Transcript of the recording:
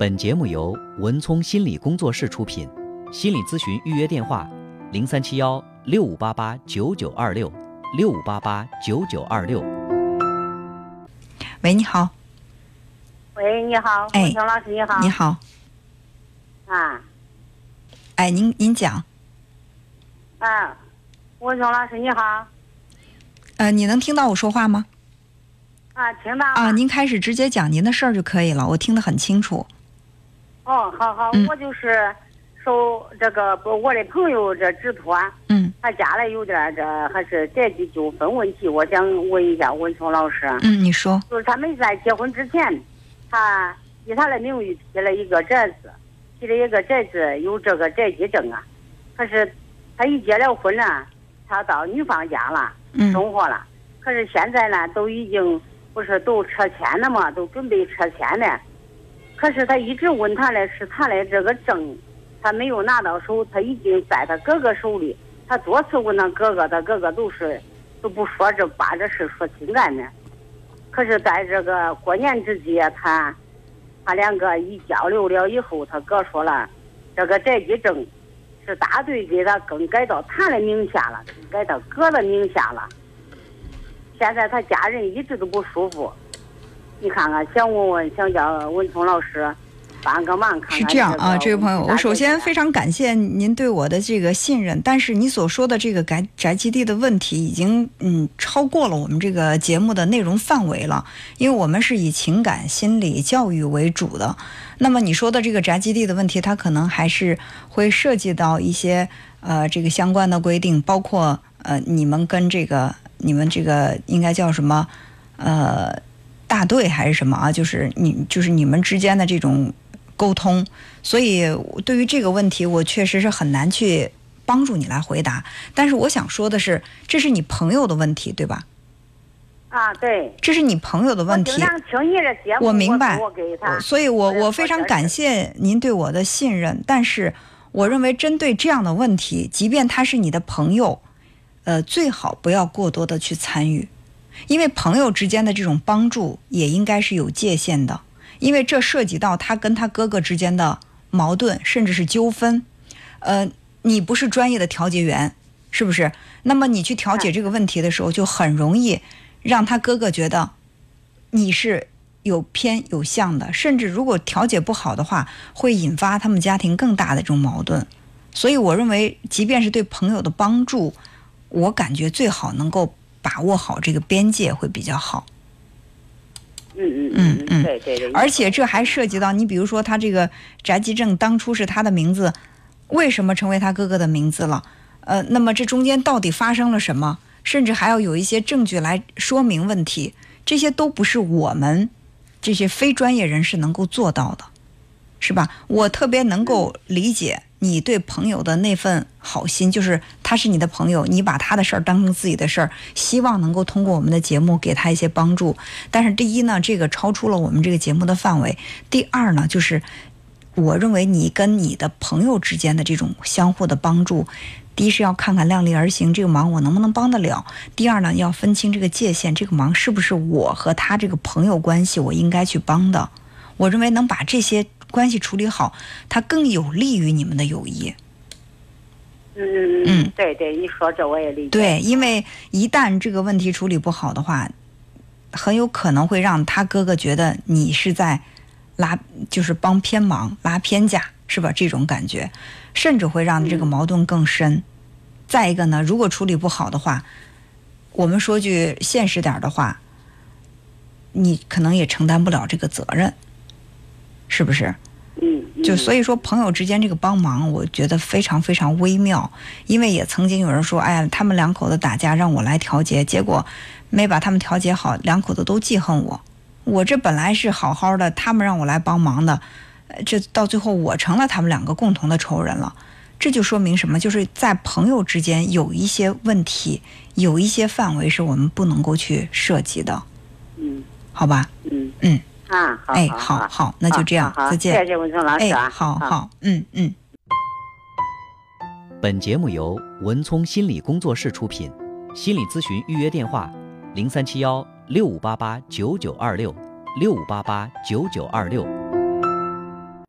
本节目由文聪心理工作室出品，心理咨询预约电话：零三七幺六五八八九九二六六五八八九九二六。喂，你好，喂，你好，哎文聪老师，你好。你好，啊哎，您您讲，啊，文聪老师你好。呃，你能听到我说话吗？啊，听到。啊，您开始直接讲您的事儿就可以了，我听得很清楚。哦，好好，嗯我就是受这个不我的朋友这指托，嗯他家里有点这还是宅基纠纷问题，我想问一下文聪老师，嗯，你说，就是他们在结婚之前，他以他的名义批了一个宅子，批了一个宅子有这个宅基证啊，可是他一结了婚呢，他到女方家了。嗯生活了。可是现在呢，都已经不是都拆迁了嘛，都准备拆迁了。可是他一直问他的是他的这个证，他没有拿到手，他已经在他哥哥手里。他多次问他哥哥，他哥哥都是都不说这把这事说清干的。可是在这个过年之际，他他两个一交流了以后，他哥说了，这个宅基证是大队给他更改到他的名下了，改到哥的名下了。现在他家人一直都不舒服，你看看，想问问，想叫文聪老师帮个忙，看看是这样啊，这位朋友，我首先非常常感谢您对我的这个信任，但是你所说的这个宅宅基地的问题已经嗯超过了我们这个节目的内容范围了，因为我们是以情感心理教育为主的。那么你说的这个宅基地的问题，它可能还是会涉及到一些呃这个相关的规定，包括呃你们跟这个你们这个应该叫什么呃大队还是什么啊？就是你就是你们之间的这种沟通，所以对于这个问题，我确实是很难去帮助你来回答。但是我想说的是，这是你朋友的问题，对吧？啊，对，这是你朋友的问题我明白我给他，所以我我我非常感谢您对我的信任，但是我认为针对这样的问题，即便他是你的朋友，呃，最好不要过多的去参与，因为朋友之间的这种帮助也应该是有界限的，因为这涉及到他跟他哥哥之间的矛盾，甚至是纠纷，呃，你不是专业的调解员，是不是？那么你去调解这个问题的时候，就很容易让他哥哥觉得你是有偏有向的，甚至如果调解不好的话，会引发他们家庭更大的这种矛盾。所以我认为，即便是对朋友的帮助，我感觉最好能够把握好这个边界会比较好。嗯嗯嗯嗯对对对，而且这还涉及到你，比如说他这个宅基证当初是他的名字，为什么成为他哥哥的名字了？呃，那么这中间到底发生了什么？甚至还要有一些证据来说明问题，这些都不是我们这些非专业人士能够做到的，是吧？我特别能够理解你对朋友的那份好心，就是他是你的朋友，你把他的事儿当成自己的事儿，希望能够通过我们的节目给他一些帮助。但是第一呢，这个超出了我们这个节目的范围；第二呢，就是我认为你跟你的朋友之间的这种相互的帮助。第一是要看看量力而行，这个忙我能不能帮得了；第二呢，要分清这个界限，这个忙是不是我和他这个朋友关系我应该去帮的。我认为能把这些关系处理好，它更有利于你们的友谊。嗯嗯嗯，对对，你说这我也理解。对，因为一旦这个问题处理不好的话，很有可能会让他哥哥觉得你是在拉，就是帮偏忙、拉偏架，是吧？这种感觉，甚至会让这个矛盾更深。再一个呢，如果处理不好的话，我们说句现实点的话，你可能也承担不了这个责任，是不是？就所以说，朋友之间这个帮忙，我觉得非常非常微妙。因为也曾经有人说，哎呀，他们两口子打架让我来调解，结果没把他们调解好，两口子都记恨我。我这本来是好好的，他们让我来帮忙的，呃这到最后我成了他们两个共同的仇人了。这就说明什么？就是在朋友之间有一些问题，有一些范围是我们不能够去涉及的，嗯好吧？嗯嗯，啊，好，哎，好好，那就这样，再见。谢谢文聪老师好好，嗯嗯。本节目由文聪心理工作室出品，心理咨询预约电话：零三七幺六五八八九九二六六五八八九九二六。